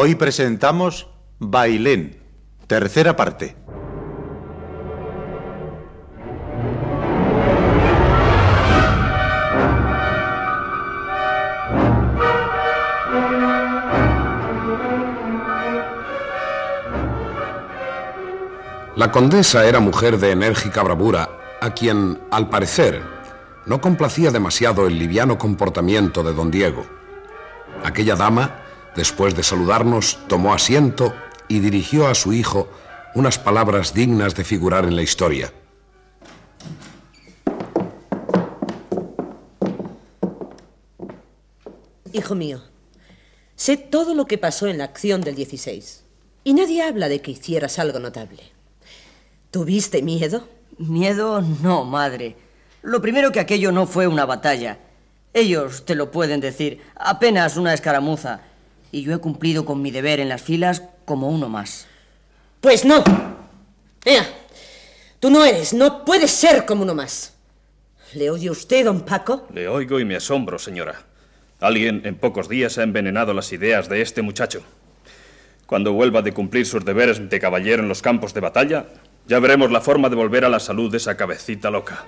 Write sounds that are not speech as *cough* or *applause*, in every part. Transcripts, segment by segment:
Hoy presentamos Bailén, tercera parte. La condesa era mujer de enérgica bravura, a quien, al parecer, no complacía demasiado el liviano comportamiento de don Diego. Aquella dama Después de saludarnos, tomó asiento y dirigió a su hijo unas palabras dignas de figurar en la historia. Hijo mío, sé todo lo que pasó en la acción del 16 y nadie habla de que hicieras algo notable. ¿Tuviste miedo? Miedo no, madre. Lo primero que aquello no fue una batalla. Ellos te lo pueden decir, apenas una escaramuza y yo he cumplido con mi deber en las filas como uno más. Pues no. Ea, tú no eres, no puedes ser como uno más. ¿Le oye usted, don Paco? Le oigo y me asombro, señora. Alguien en pocos días ha envenenado las ideas de este muchacho. Cuando vuelva de cumplir sus deberes de caballero en los campos de batalla, ya veremos la forma de volver a la salud de esa cabecita loca.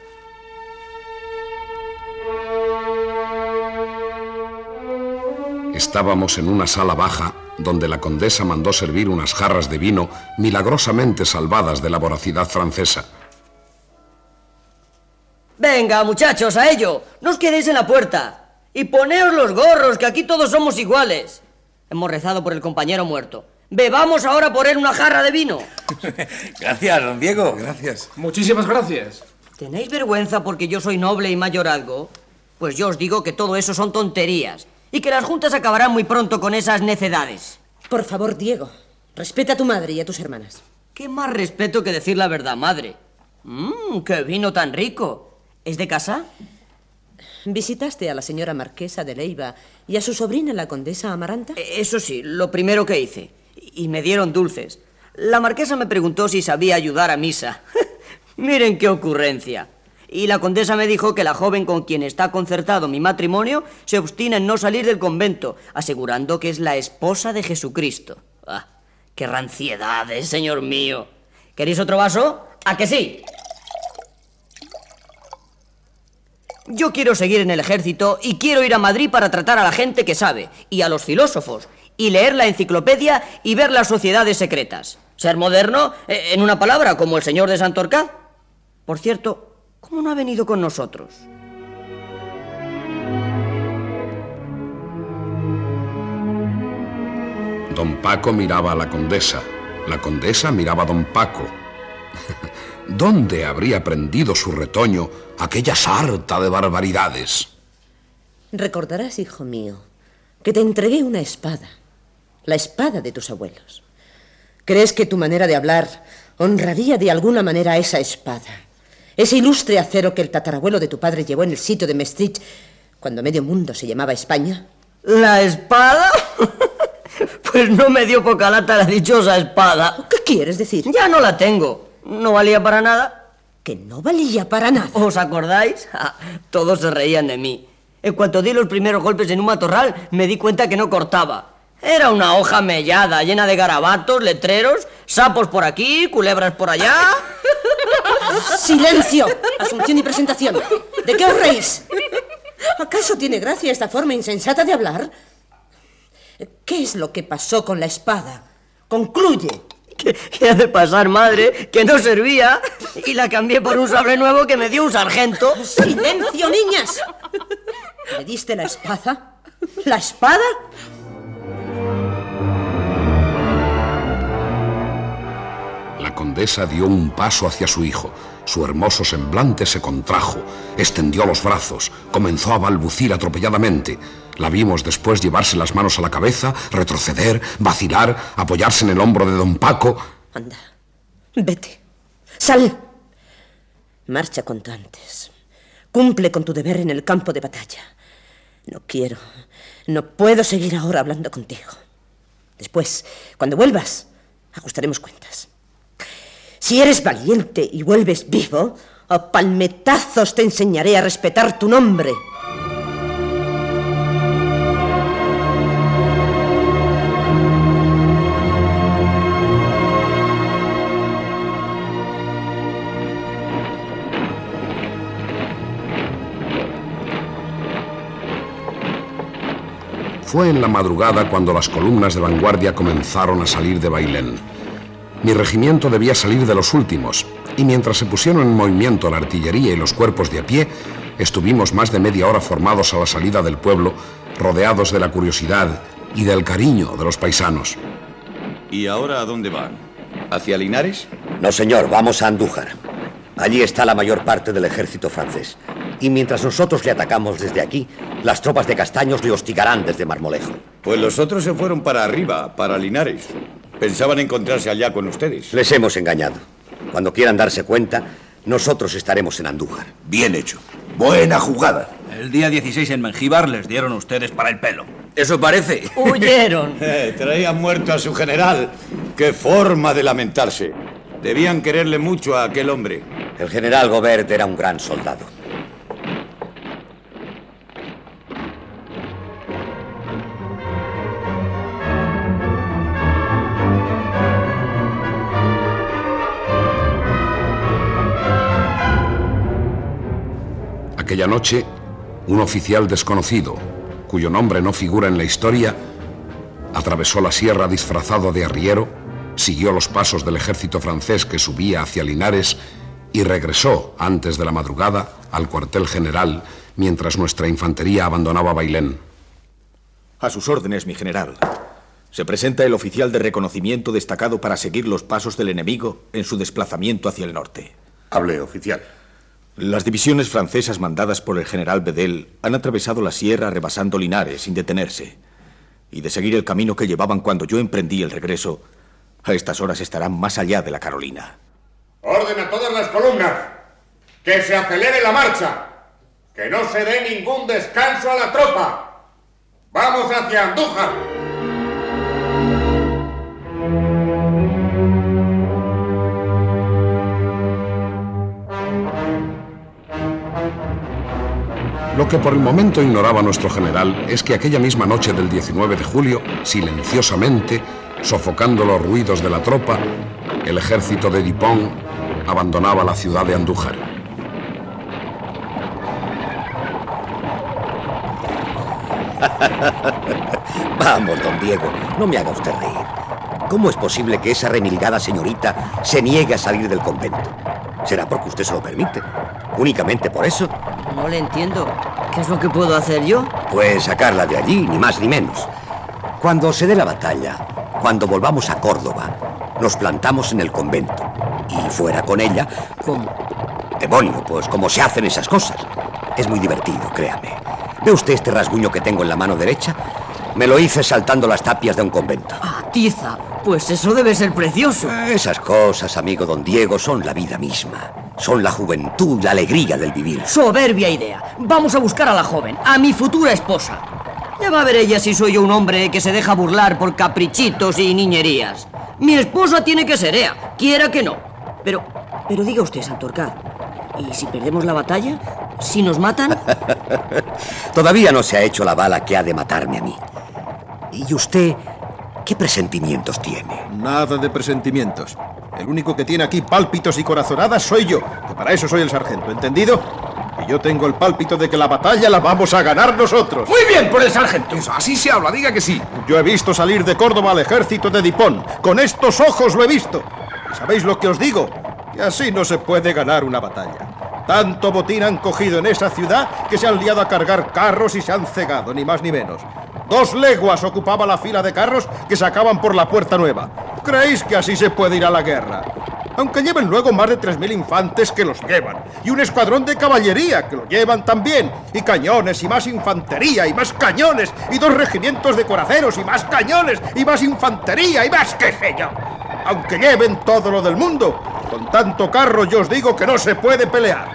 Estábamos en una sala baja donde la condesa mandó servir unas jarras de vino milagrosamente salvadas de la voracidad francesa. Venga, muchachos, a ello. No os quedéis en la puerta. Y poneos los gorros, que aquí todos somos iguales. Hemos rezado por el compañero muerto. Bebamos ahora por él una jarra de vino. *laughs* gracias, don Diego. Gracias. Muchísimas gracias. ¿Tenéis vergüenza porque yo soy noble y mayorazgo? Pues yo os digo que todo eso son tonterías y que las juntas acabarán muy pronto con esas necedades. Por favor, Diego, respeta a tu madre y a tus hermanas. ¿Qué más respeto que decir la verdad, madre? Mmm, qué vino tan rico. ¿Es de casa? ¿Visitaste a la señora marquesa de Leiva y a su sobrina la condesa Amaranta? E, eso sí, lo primero que hice. Y me dieron dulces. La marquesa me preguntó si sabía ayudar a misa. *laughs* Miren qué ocurrencia. Y la condesa me dijo que la joven con quien está concertado mi matrimonio se obstina en no salir del convento, asegurando que es la esposa de Jesucristo. ¡Ah! ¡Qué ranciedades, señor mío! ¿Queréis otro vaso? ¿A que sí? Yo quiero seguir en el ejército y quiero ir a Madrid para tratar a la gente que sabe, y a los filósofos, y leer la enciclopedia y ver las sociedades secretas. Ser moderno, eh, en una palabra, como el señor de Santorcaz. Por cierto, ¿Cómo no ha venido con nosotros? Don Paco miraba a la condesa. La condesa miraba a don Paco. *laughs* ¿Dónde habría prendido su retoño aquella sarta de barbaridades? Recordarás, hijo mío, que te entregué una espada, la espada de tus abuelos. ¿Crees que tu manera de hablar honraría de alguna manera esa espada? Ese ilustre acero que el tatarabuelo de tu padre llevó en el sitio de Maestrich cuando medio mundo se llamaba España. ¿La espada? *laughs* pues no me dio poca lata la dichosa espada. ¿Qué quieres decir? Ya no la tengo. ¿No valía para nada? Que no valía para nada. ¿Os acordáis? Todos se reían de mí. En cuanto di los primeros golpes en un matorral, me di cuenta que no cortaba. Era una hoja mellada, llena de garabatos, letreros, sapos por aquí, culebras por allá. *laughs* ¡Silencio! Asunción y presentación. ¿De qué os reís? ¿Acaso tiene gracia esta forma insensata de hablar? ¿Qué es lo que pasó con la espada? Concluye. ¿Qué, qué ha de pasar, madre? Que no servía y la cambié por un sable nuevo que me dio un sargento. ¡Silencio, niñas! ¿Le diste la espada? ¿La espada? Condesa dio un paso hacia su hijo. Su hermoso semblante se contrajo, extendió los brazos, comenzó a balbucir atropelladamente. La vimos después llevarse las manos a la cabeza, retroceder, vacilar, apoyarse en el hombro de don Paco. Anda, vete. Sal. Marcha cuanto antes. Cumple con tu deber en el campo de batalla. No quiero, no puedo seguir ahora hablando contigo. Después, cuando vuelvas, ajustaremos cuentas. Si eres valiente y vuelves vivo, a palmetazos te enseñaré a respetar tu nombre. Fue en la madrugada cuando las columnas de vanguardia comenzaron a salir de Bailén. Mi regimiento debía salir de los últimos, y mientras se pusieron en movimiento la artillería y los cuerpos de a pie, estuvimos más de media hora formados a la salida del pueblo, rodeados de la curiosidad y del cariño de los paisanos. ¿Y ahora a dónde van? ¿Hacia Linares? No, señor, vamos a Andújar. Allí está la mayor parte del ejército francés. Y mientras nosotros le atacamos desde aquí, las tropas de Castaños le hostigarán desde Marmolejo. Pues los otros se fueron para arriba, para Linares. Pensaban encontrarse allá con ustedes. Les hemos engañado. Cuando quieran darse cuenta, nosotros estaremos en Andújar. Bien hecho. Buena jugada. El día 16 en Mengíbar les dieron ustedes para el pelo. Eso parece. Huyeron. *laughs* Eh, traían muerto a su general. ¡Qué forma de lamentarse! Debían quererle mucho a aquel hombre. El general Gobert era un gran soldado. Aquella noche, un oficial desconocido, cuyo nombre no figura en la historia, atravesó la sierra disfrazado de arriero, siguió los pasos del ejército francés que subía hacia Linares y regresó antes de la madrugada al cuartel general mientras nuestra infantería abandonaba Bailén. A sus órdenes, mi general. Se presenta el oficial de reconocimiento destacado para seguir los pasos del enemigo en su desplazamiento hacia el norte. Hable, oficial. Las divisiones francesas mandadas por el general Bedel han atravesado la sierra rebasando Linares sin detenerse. Y de seguir el camino que llevaban cuando yo emprendí el regreso, a estas horas estarán más allá de la Carolina. Orden a todas las columnas. Que se acelere la marcha. Que no se dé ningún descanso a la tropa. Vamos hacia Andújar. Lo que por el momento ignoraba nuestro general es que aquella misma noche del 19 de julio, silenciosamente, sofocando los ruidos de la tropa, el ejército de Dupont abandonaba la ciudad de Andújar. *laughs* Vamos, don Diego, no me haga usted reír. ¿Cómo es posible que esa remilgada señorita se niegue a salir del convento? ¿Será porque usted se lo permite? ¿Únicamente por eso? No le entiendo. ¿Qué es lo que puedo hacer yo? Pues sacarla de allí, ni más ni menos. Cuando se dé la batalla, cuando volvamos a Córdoba, nos plantamos en el convento. Y fuera con ella... ¿Cómo? Demonio, pues como se hacen esas cosas. Es muy divertido, créame. ¿Ve usted este rasguño que tengo en la mano derecha? Me lo hice saltando las tapias de un convento. Ah, tiza. Pues eso debe ser precioso. Esas cosas, amigo don Diego, son la vida misma. Son la juventud, la alegría del vivir. Soberbia idea. Vamos a buscar a la joven, a mi futura esposa. Ya va a ver ella si soy yo un hombre que se deja burlar por caprichitos y niñerías. Mi esposa tiene que ser ea, quiera que no. Pero, pero diga usted, Santorcaz, ¿y si perdemos la batalla? ¿Si nos matan? *laughs* Todavía no se ha hecho la bala que ha de matarme a mí. ¿Y usted qué presentimientos tiene? Nada de presentimientos. El único que tiene aquí pálpitos y corazonadas soy yo, que para eso soy el sargento, ¿entendido? Y yo tengo el pálpito de que la batalla la vamos a ganar nosotros. Muy bien, por el sargento. Eso, así se habla, diga que sí. Yo he visto salir de Córdoba al ejército de Dipón. Con estos ojos lo he visto. ¿Y sabéis lo que os digo? Que así no se puede ganar una batalla. Tanto botín han cogido en esa ciudad que se han liado a cargar carros y se han cegado, ni más ni menos. Dos leguas ocupaba la fila de carros que sacaban por la puerta nueva. ¿Creéis que así se puede ir a la guerra? Aunque lleven luego más de 3.000 infantes que los llevan, y un escuadrón de caballería que lo llevan también, y cañones, y más infantería, y más cañones, y dos regimientos de coraceros, y más cañones, y más infantería, y más qué sé yo. Aunque lleven todo lo del mundo, con tanto carro yo os digo que no se puede pelear.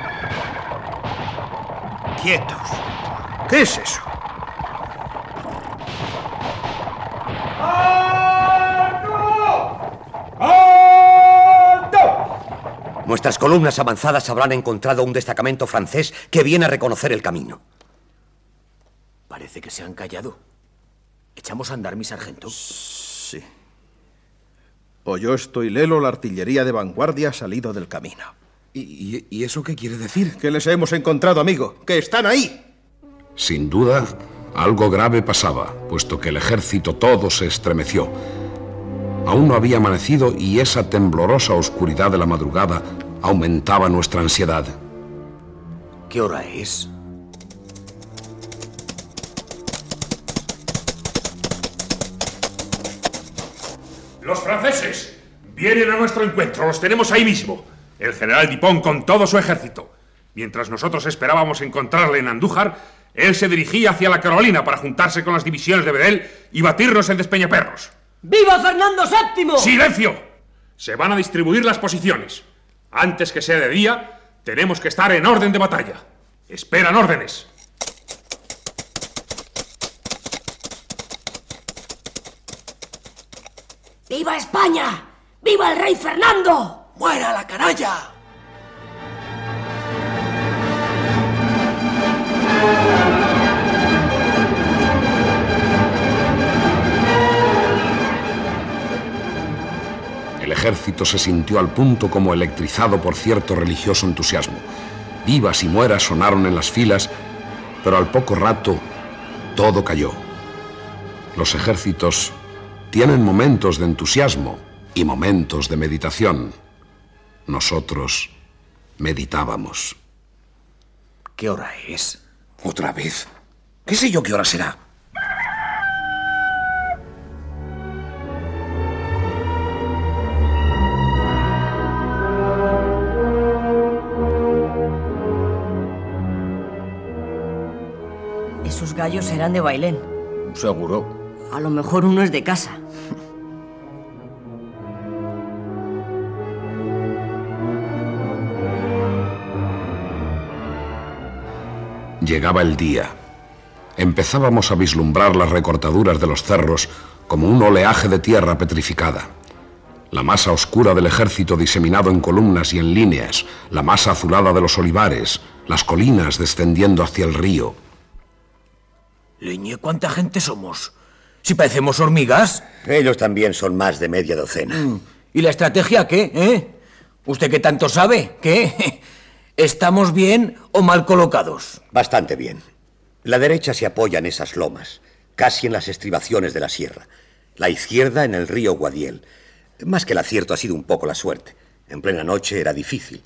Quietos. ¿Qué es eso? Nuestras columnas avanzadas habrán encontrado un destacamento francés que viene a reconocer el camino. Parece que se han callado. ¿Echamos a andar, mi sargento? Sí. O yo estoy lelo, la artillería de vanguardia ha salido del camino. ¿Y, y, y eso qué quiere decir? Que les hemos encontrado, amigo. Que están ahí. Sin duda, algo grave pasaba, puesto que el ejército todo se estremeció. Aún no había amanecido y esa temblorosa oscuridad de la madrugada aumentaba nuestra ansiedad. ¿Qué hora es? Los franceses vienen a nuestro encuentro, los tenemos ahí mismo. El general Dupont con todo su ejército. Mientras nosotros esperábamos encontrarle en Andújar, él se dirigía hacia la Carolina para juntarse con las divisiones de Bedel y batirnos en Despeñaperros. ¡Viva Fernando VII! ¡Silencio! Se van a distribuir las posiciones. Antes que sea de día, tenemos que estar en orden de batalla. Esperan órdenes. ¡Viva España! ¡Viva el rey Fernando! ¡Muera la canalla! Ejército se sintió al punto como electrizado por cierto religioso entusiasmo. Vivas y mueras sonaron en las filas, pero al poco rato todo cayó. Los ejércitos tienen momentos de entusiasmo y momentos de meditación. Nosotros meditábamos. ¿Qué hora es? ¿Otra vez? ¿Qué sé yo qué hora será? Gallos serán de Bailén. Seguro. A lo mejor uno es de casa. Llegaba el día. Empezábamos a vislumbrar las recortaduras de los cerros como un oleaje de tierra petrificada. La masa oscura del ejército diseminado en columnas y en líneas, la masa azulada de los olivares, las colinas descendiendo hacia el río. Leñe, ¿cuánta gente somos? Si parecemos hormigas. Ellos también son más de media docena. Mm. ¿Y la estrategia qué, eh? ¿Usted qué tanto sabe? ¿Qué? *laughs* ¿Estamos bien o mal colocados? Bastante bien. La derecha se apoya en esas lomas, casi en las estribaciones de la sierra. La izquierda en el río Guadiel. Más que el acierto ha sido un poco la suerte. En plena noche era difícil.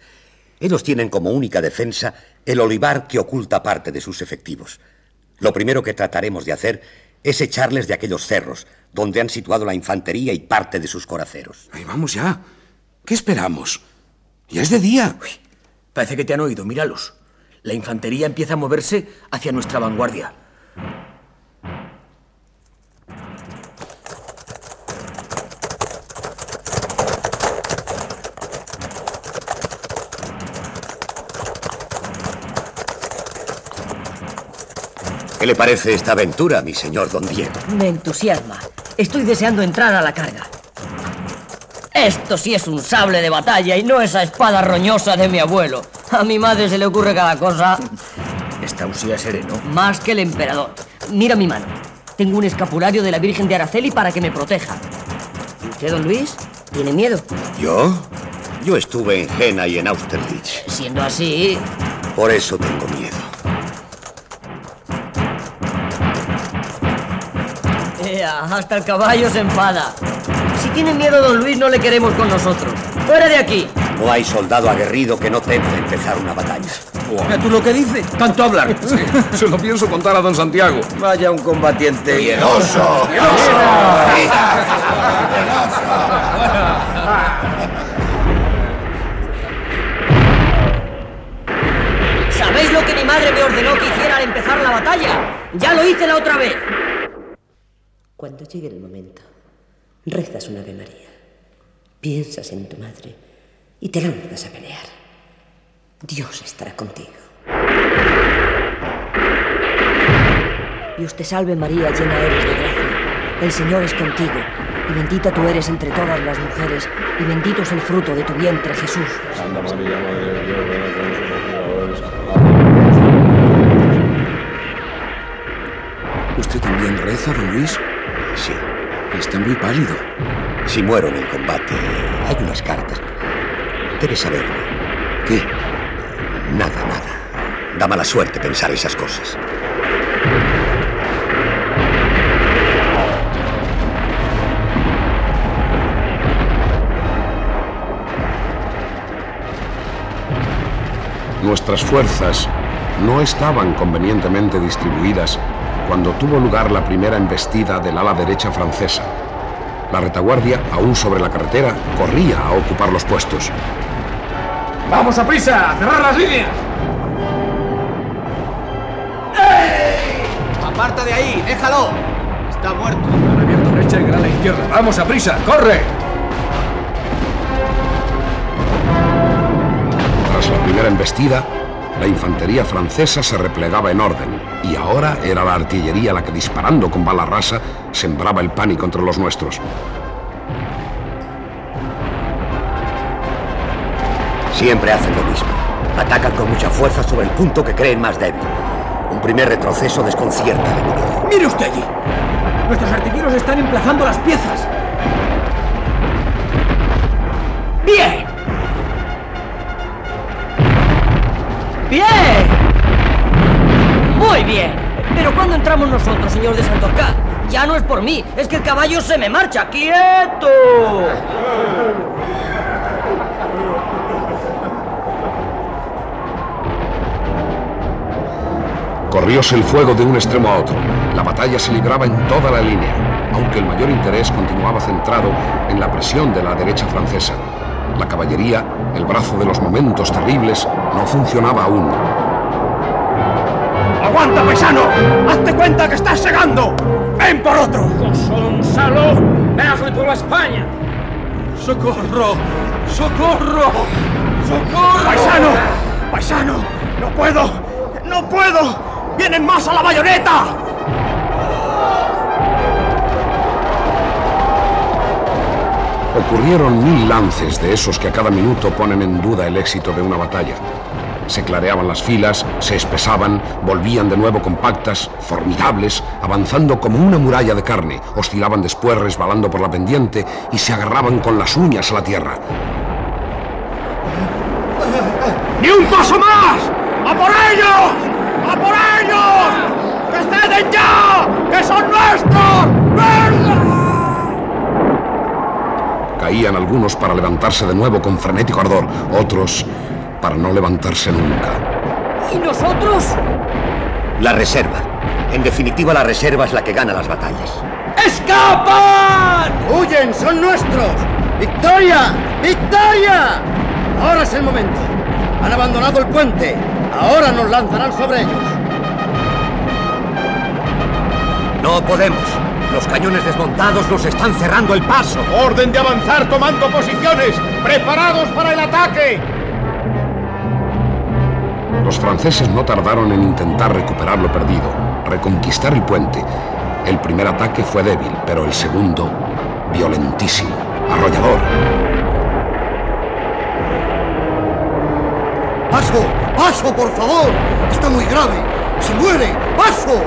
Ellos tienen como única defensa el olivar que oculta parte de sus efectivos. Lo primero que trataremos de hacer es echarles de aquellos cerros, donde han situado la infantería y parte de sus coraceros. Ahí vamos ya. ¿Qué esperamos? Ya es de día. Uy, parece que te han oído, míralos. La infantería empieza a moverse hacia nuestra vanguardia. ¿Qué le parece esta aventura, mi señor don Diego? Me entusiasma. Estoy deseando entrar a la carga. Esto sí es un sable de batalla y no esa espada roñosa de mi abuelo. A mi madre se le ocurre cada cosa. está usía sereno? Más que el emperador. Mira mi mano. Tengo un escapulario de la Virgen de Araceli para que me proteja. ¿Y usted, don Luis? ¿Tiene miedo? ¿Yo? Yo estuve en Jena y en Austerlitz. Siendo así... Por eso tengo miedo. Hasta el caballo se enfada. Si tiene miedo, don Luis, no le queremos con nosotros. ¡Fuera de aquí! No hay soldado aguerrido que no tema de empezar una batalla. Mira tú lo que dice. Tanto hablar. *laughs* Se lo pienso contar a don Santiago. Vaya un combatiente. ¡Miedoso! ¿Sabéis lo que mi madre me ordenó que hiciera al empezar la batalla? Ya lo hice la otra vez. Cuando llegue el momento, rezas un Ave María, piensas en tu madre y te lanzas a pelear. Dios estará contigo. Dios te salve María, llena eres de gracia. El Señor es contigo, y bendita tú eres entre todas las mujeres, y bendito es el fruto de tu vientre, Jesús. Santa María, Madre de Dios, ruega por nosotros pecadores, ¿Usted también reza, don Luis? Sí. Está muy pálido. Si muero en el combate, hay unas cartas. Debes saberlo. ¿Qué? Nada, nada. Da mala suerte pensar esas cosas. Nuestras fuerzas no estaban convenientemente distribuidas cuando tuvo lugar la primera embestida del ala derecha francesa. La retaguardia, aún sobre la carretera, corría a ocupar los puestos. ¡Vamos a prisa! ¡A cerrar las líneas! ¡Aparta de ahí! ¡Déjalo! Está muerto. Han abierto brecha y gran a la izquierda. ¡Vamos a prisa! ¡Corre! Tras la primera embestida, la infantería francesa se replegaba en orden y ahora era la artillería la que disparando con bala rasa sembraba el pánico entre los nuestros. Siempre hacen lo mismo. Atacan con mucha fuerza sobre el punto que creen más débil. Un primer retroceso desconcierta al enemigo. ¡Mire usted allí! Nuestros artilleros están emplazando las piezas. ¡Bien! ¡Bien! Muy bien. Pero ¿cuándo entramos nosotros, señor de Santorcá? Ya no es por mí, es que el caballo se me marcha. ¡Quieto! Corrióse el fuego de un extremo a otro. La batalla se libraba en toda la línea, aunque el mayor interés continuaba centrado en la presión de la derecha francesa. La caballería, el brazo de los momentos terribles, no funcionaba aún. ¡Aguanta, paisano! ¡Hazte cuenta que estás segando! ¡Ven por otro! ¡Gonzalo! ¡Verle por la España! ¡Socorro! ¡Socorro! ¡Socorro! ¡Paisano! ¡Paisano! ¡No puedo! ¡No puedo! ¡Vienen más a la bayoneta! Ocurrieron mil lances de esos que a cada minuto ponen en duda el éxito de una batalla. Se clareaban las filas, se espesaban, volvían de nuevo compactas, formidables, avanzando como una muralla de carne, oscilaban después resbalando por la pendiente y se agarraban con las uñas a la tierra. ¡Ni un paso más! ¡A por ellos! ¡A por ellos! ¡Que ceden ya! ¡Que son nuestros! ¡Verga! Caían algunos para levantarse de nuevo con frenético ardor, otros para no levantarse nunca. ¿Y nosotros? La reserva. En definitiva, la reserva es la que gana las batallas. ¡Escapan! ¡Huyen! ¡Son nuestros! ¡Victoria! ¡Victoria! Ahora es el momento. Han abandonado el puente. Ahora nos lanzarán sobre ellos. No podemos. Los cañones desmontados nos están cerrando el paso. ¡Orden de avanzar tomando posiciones! ¡Preparados para el ataque! Los franceses no tardaron en intentar recuperar lo perdido, reconquistar el puente. El primer ataque fue débil, pero el segundo, violentísimo, arrollador. ¡Paso! ¡Paso, por favor! Está muy grave. ¡Se muere! ¡Paso!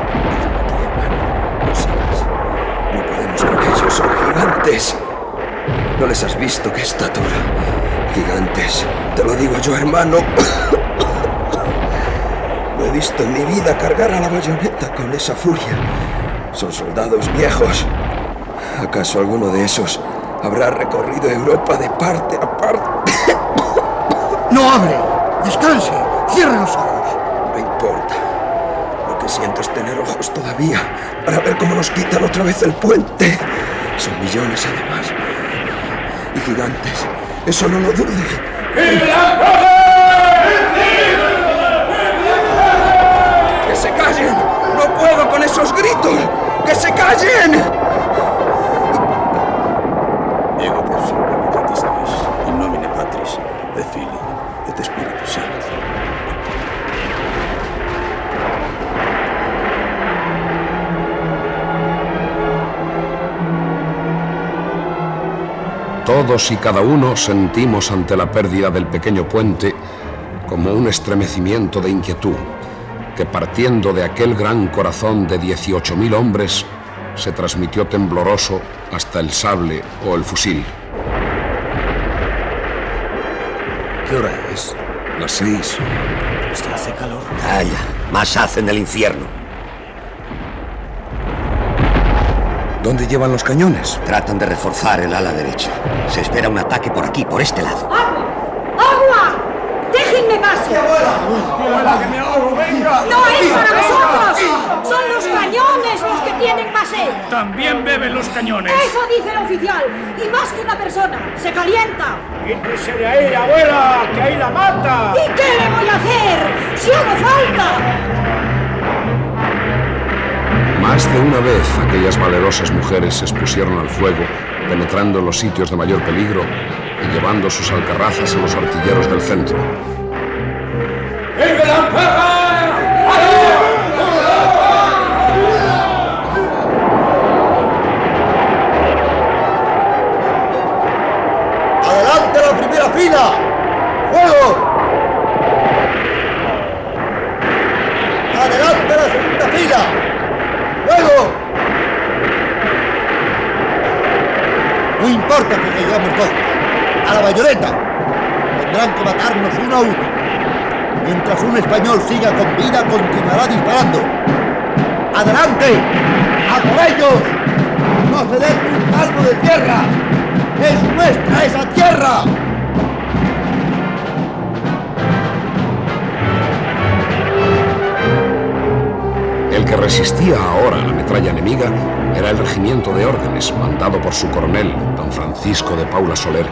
Con ellos, son gigantes. ¿No les has visto qué estatura? Gigantes. Te lo digo yo, hermano. *coughs* No he visto en mi vida cargar a la bayoneta con esa furia. Son soldados viejos. ¿Acaso alguno de esos habrá recorrido Europa de parte a parte? *coughs* ¡No hable! ¡Descanse! ¡Cierre los ojos! No importa. Lo que siento es tener ojos todavía para ver cómo nos quitan otra vez el puente. Son millones además. Y gigantes. Eso no lo dude. ¡Que se callen! ¡No puedo con esos gritos! ¡Que se callen! Ego te absolvo, Catistis, in nomine Patris, et Filii, et Spiritus Todos y cada uno sentimos ante la pérdida del pequeño puente como un estremecimiento de inquietud que partiendo de aquel gran corazón de 18.000 hombres se transmitió tembloroso hasta el sable o el fusil. ¿Qué hora es? Las seis. Esto hace calor. Calla, más hace en el infierno. ¿Dónde llevan los cañones? Tratan de reforzar el ala derecha. Se espera un ataque por aquí, por este lado. ¡Agua! ¡Déjenme paso! ¡Abuela, que me ahogo! ¡Venga! ¡No es para vosotros! ¡Son los cañones los que tienen más sed! También beben los cañones. Eso dice el oficial. Y más que una persona. ¡Se calienta! ¡Quítese de ahí, abuela! ¡Que ahí la mata! ¿Y qué le voy a hacer? ¡Si hago falta! Más de una vez aquellas valerosas mujeres se expusieron al fuego, penetrando en los sitios de mayor peligro y llevando sus alcarrazas a los artilleros del centro. ¡Adelante la primera fila! ¡Fuego! ¡Adelante la segunda fila! ¡Fuego! No importa A la bayoneta. Tendrán que matarnos uno a uno. Mientras un español siga con vida, continuará disparando. ¡Adelante! ¡A por ellos! ¡No se den un palmo de tierra! ¡Es nuestra esa tierra! El que resistía ahora a la metralla enemiga era el regimiento de órdenes, mandado por su coronel, don Francisco de Paula Soler,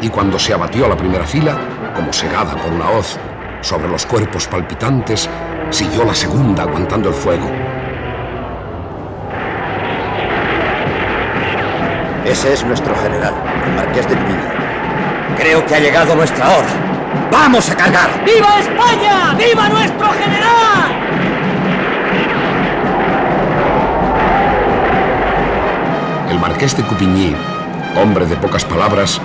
y cuando se abatió a la primera fila, como segada por una hoz, sobre los cuerpos palpitantes, siguió la segunda aguantando el fuego. Ese es nuestro general, el marqués de Pina. Creo que ha llegado nuestra hora. ¡Vamos a cargar! ¡Viva España! ¡Viva nuestro general! Marqués de Coupigny, hombre de pocas palabras,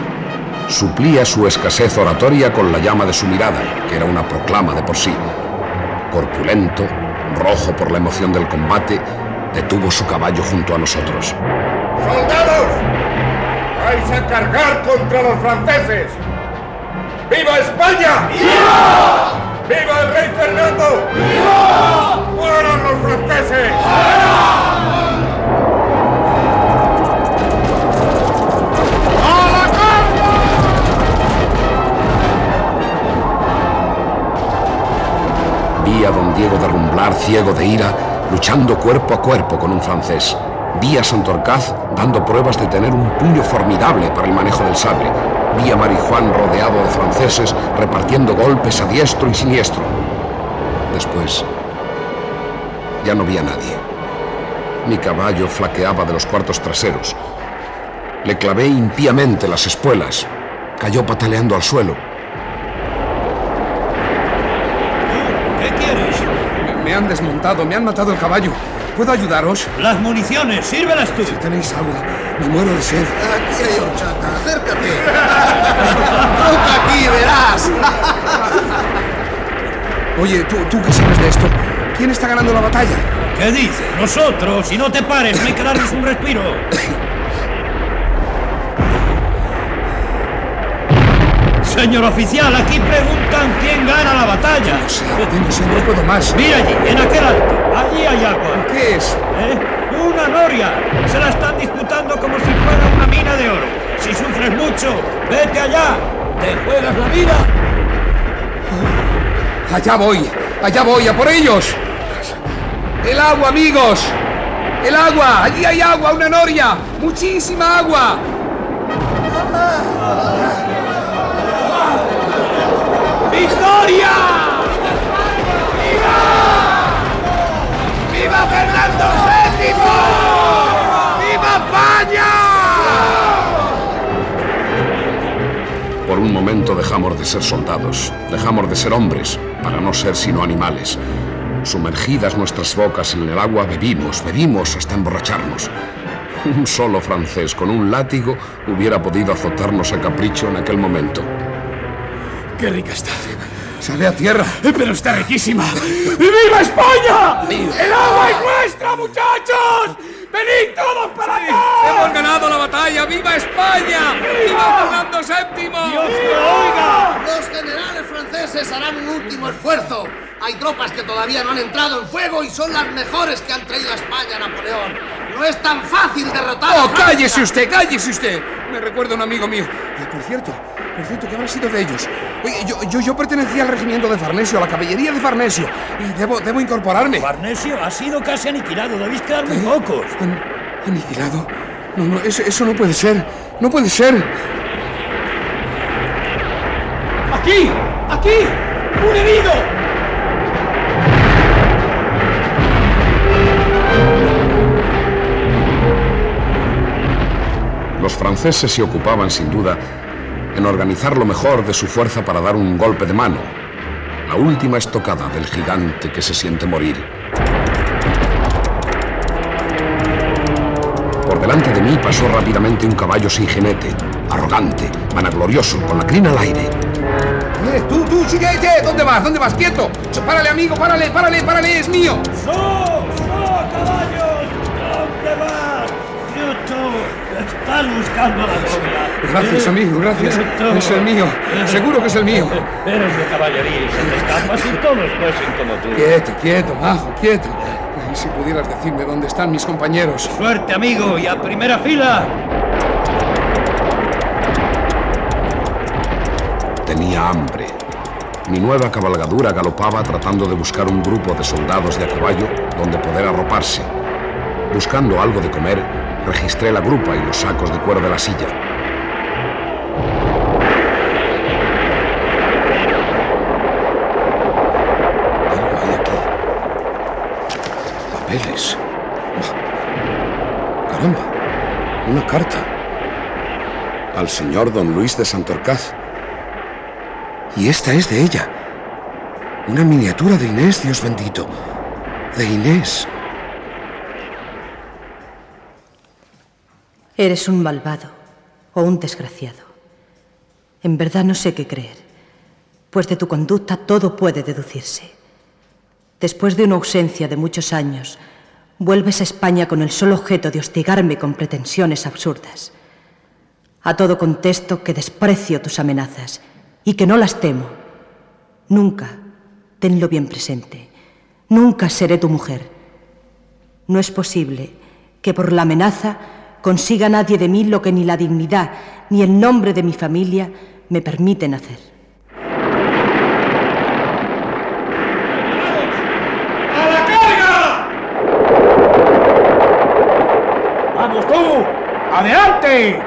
suplía su escasez oratoria con la llama de su mirada, que era una proclama de por sí. Corpulento, rojo por la emoción del combate, detuvo su caballo junto a nosotros. ¡Soldados! ¡Vais a cargar contra los franceses! ¡Viva España! ¡Viva! ¡Viva el rey Fernando! ¡Viva! ¡Mueran los franceses! Vi Diego derrumblar ciego de ira, luchando cuerpo a cuerpo con un francés. Vi a Santorcaz dando pruebas de tener un puño formidable para el manejo del sable. Vi a Marijuán rodeado de franceses repartiendo golpes a diestro y siniestro. Después, ya no vi a nadie. Mi caballo flaqueaba de los cuartos traseros. Le clavé impíamente las espuelas. Cayó pataleando al suelo. ¿Qué quieres? Me han desmontado, me han matado el caballo. ¿Puedo ayudaros? Las municiones, sírvelas tú. Si tenéis agua, me muero de sed. Aquí hay horchata, acércate. *laughs* Toca aquí, verás. *laughs* Oye, ¿tú, ¿tú qué sabes de esto? ¿Quién está ganando la batalla? ¿Qué dices? Nosotros. Si no te pares, no hay que darles un respiro. *coughs* Señor oficial, aquí preguntan quién gana la batalla. No sé, no sé, no puedo más. Mira allí, en aquel alto. Allí hay agua. ¿Qué es? ¿Eh? Una noria. Se la están disputando como si fuera una mina de oro. Si sufres mucho, vete allá. Te juegas la vida. Allá voy, allá voy, a por ellos. El agua, amigos. El agua, allí hay agua, una noria. Muchísima agua. ¡Victoria! ¡Viva! ¡Viva Fernando VII! ¡Viva España! Por un momento dejamos de ser soldados, dejamos de ser hombres, para no ser sino animales. Sumergidas nuestras bocas en el agua, bebimos, bebimos hasta emborracharnos. *laughs* Un solo francés con un látigo hubiera podido azotarnos a capricho en aquel momento. Qué rica está. Sale a tierra. Pero está riquísima. ¡Viva España! ¡El agua es nuestra, muchachos! ¡Venid todos para acá! ¡Hemos ganado la batalla! ¡Viva España! ¡Viva Fernando VII! ¡Dios te oiga! Los generales franceses harán un último esfuerzo. Hay tropas que todavía no han entrado en fuego y son las mejores que han traído a España Napoleón. No es tan fácil derrotar a ¡Oh, cállese usted, cállese usted! Me recuerda a un amigo mío. Eh, por cierto, por cierto, ¿qué habrá sido de ellos? Oye, yo, yo, yo pertenecía al regimiento de Farnesio, a la caballería de Farnesio. Y debo, debo incorporarme. Farnesio ha sido casi aniquilado. Debéis quedar muy pocos. ¿An- ¿Aniquilado? No, no, eso, eso no puede ser. No puede ser. ¡Aquí! ¡Aquí! ¡Un herido! Los franceses se ocupaban sin duda en organizar lo mejor de su fuerza para dar un golpe de mano, la última estocada del gigante que se siente morir. Por delante de mí pasó rápidamente un caballo sin jinete, arrogante, vanaglorioso, con la crina al aire. Eh, tú, tú, sigue, eh, ¿dónde vas? ¿Dónde vas? ¡Quieto! Párale, amigo, párale, párale, párale, es mío. ¡So! ¡So, caballos! ¿Dónde vas? ¡Quieto! Estás buscando la novia. Gracias, amigo, gracias. Es el mío. Seguro que es el mío. Eres de caballería y se te escapas y todos fuesen como tú. Quieto, quieto, majo, quieto. Ay, si pudieras decirme dónde están mis compañeros. Suerte, amigo, y a primera fila. Tenía hambre. Mi nueva cabalgadura galopaba tratando de buscar un grupo de soldados de a caballo donde poder arroparse. Buscando algo de comer, registré la grupa y los sacos de cuero de la silla. Algo hay aquí. Papeles. Caramba. Una carta. Al señor don Luis de Santorcaz. Y esta es de ella. Una miniatura de Inés, Dios bendito. De Inés. Eres un malvado o un desgraciado. En verdad no sé qué creer, pues de tu conducta todo puede deducirse. Después de una ausencia de muchos años, vuelves a España con el solo objeto de hostigarme con pretensiones absurdas. A todo contesto que desprecio tus amenazas y que no las temo. Nunca, tenlo bien presente, nunca seré tu mujer. No es posible que por la amenaza consiga nadie de mí lo que ni la dignidad ni el nombre de mi familia me permiten hacer. ¡A la carga! ¡Adelante!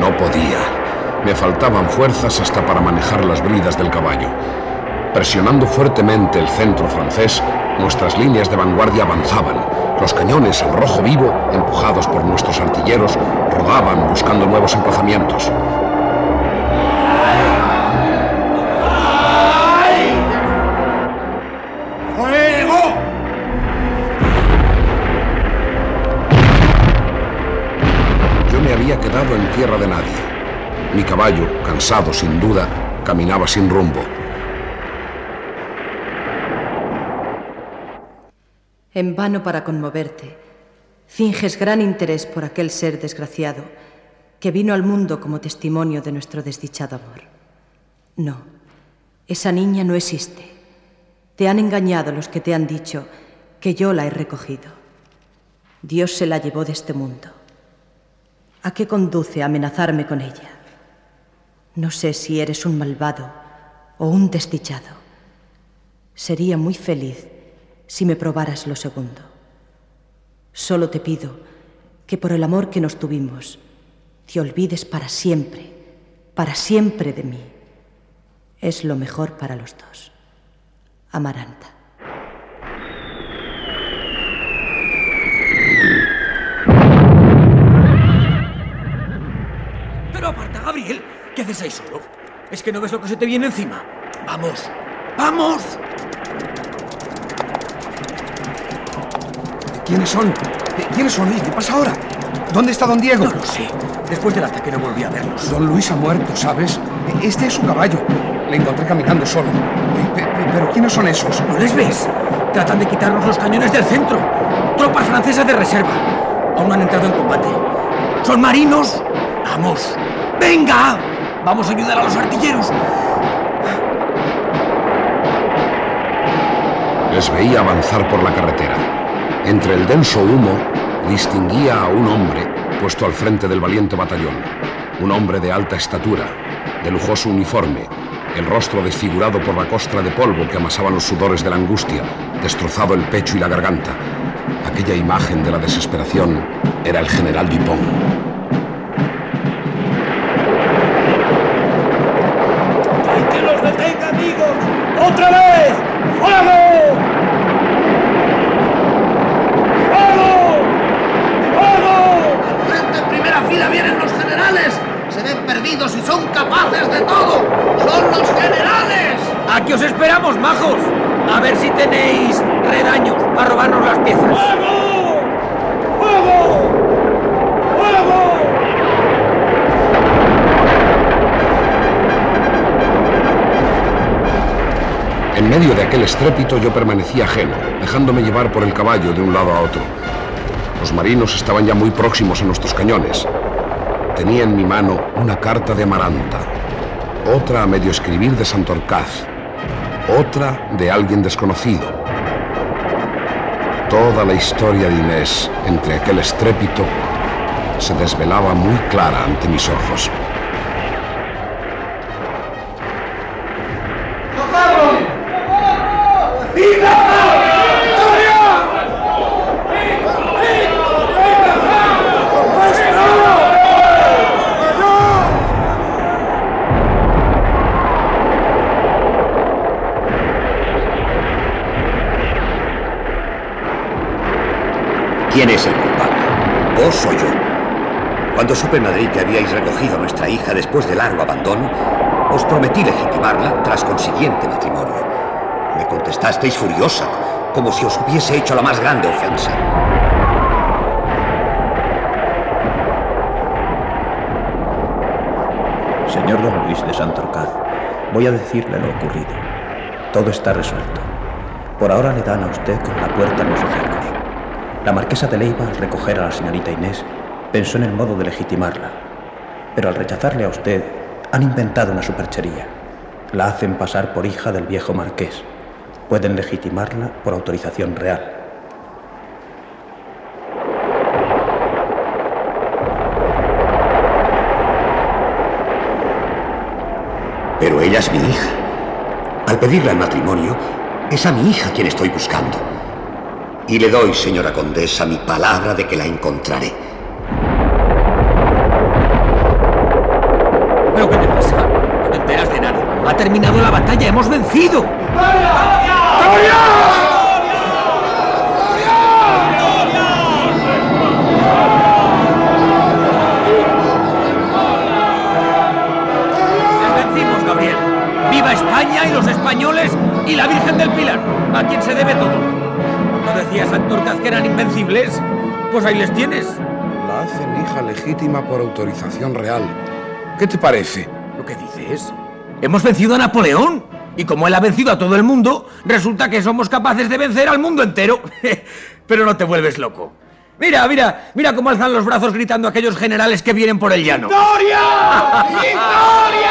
No podía. Me faltaban fuerzas hasta para manejar las bridas del caballo. Presionando fuertemente el centro francés, nuestras líneas de vanguardia avanzaban. Los cañones al rojo vivo, empujados por nuestros artilleros, rodaban buscando nuevos emplazamientos. tierra de nadie. Mi caballo, cansado sin duda, caminaba sin rumbo. En vano para conmoverte, finges gran interés por aquel ser desgraciado que vino al mundo como testimonio de nuestro desdichado amor. No, esa niña no existe. Te han engañado los que te han dicho que yo la he recogido. Dios se la llevó de este mundo. ¿A qué conduce amenazarme con ella? No sé si eres un malvado o un desdichado. Sería muy feliz si me probaras lo segundo. Solo te pido que por el amor que nos tuvimos, te olvides para siempre, para siempre de mí. Es lo mejor para los dos. Amaranta. Pero aparta, Gabriel. ¿Qué haces ahí solo? ¿Es que no ves lo que se te viene encima? ¡Vamos! ¡Vamos! ¿Quiénes son? ¿Quiénes son? ¿Y qué pasa ahora? ¿Dónde está don Diego? No lo sé. Después del ataque no volví a verlos. Don Luis ha muerto, ¿sabes? Este es su caballo. Le encontré caminando solo. Pe- pe- ¿Pero quiénes son esos? ¿No les ves? Tratan de quitarnos los cañones del centro. Tropas francesas de reserva. Aún no han entrado en combate. ¿Son marinos? ¡Vamos! ¡Venga! Vamos a ayudar a los artilleros. Les veía avanzar por la carretera. Entre el denso humo distinguía a un hombre puesto al frente del valiente batallón. Un hombre de alta estatura, de lujoso uniforme, el rostro desfigurado por la costra de polvo que amasaban los sudores de la angustia, destrozado el pecho y la garganta. Aquella imagen de la desesperación era el general Dupont. Aquel estrépito yo permanecía ajeno, dejándome llevar por el caballo de un lado a otro. Los marinos estaban ya muy próximos a nuestros cañones. Tenía en mi mano una carta de Amaranta, otra a medio escribir de Santorcaz, otra de alguien desconocido. Toda la historia de Inés, entre aquel estrépito, se desvelaba muy clara ante mis ojos. ¿Quién es el culpable? ¿Vos o yo? Cuando supe en Madrid que habíais recogido a nuestra hija después de largo abandono, os prometí legitimarla tras consiguiente matrimonio. Me contestasteis furiosa, como si os hubiese hecho la más grande ofensa. Señor don Luis de Santorcaz, voy a decirle lo ocurrido. Todo está resuelto. Por ahora le dan a usted con la puerta en los hocicos. La marquesa de Leiva, al recoger a la señorita Inés, pensó en el modo de legitimarla. Pero al rechazarle a usted, han inventado una superchería. La hacen pasar por hija del viejo marqués. Pueden legitimarla por autorización real. Pero ella es mi hija. Al pedirla en matrimonio, es a mi hija quien estoy buscando. Y le doy, señora condesa, mi palabra de que la encontraré. ¿Pero qué te pasa? No te enteras de nada. Ha terminado la batalla, hemos vencido. Les vencimos, Gabriel. ¡Viva España y los españoles y la Virgen del Pilar! ¿A quién se debe todo? ¿No decía Santorcaz que eran invencibles? Pues ahí les tienes. La hacen hija legítima por autorización real. ¿Qué te parece? ¿Lo que dices? ¿Hemos vencido a Napoleón? Y como él ha vencido a todo el mundo, resulta que somos capaces de vencer al mundo entero. *laughs* Pero no te vuelves loco. Mira, mira, mira cómo alzan los brazos gritando aquellos generales que vienen por el llano. ¡Victoria! ¡Victoria!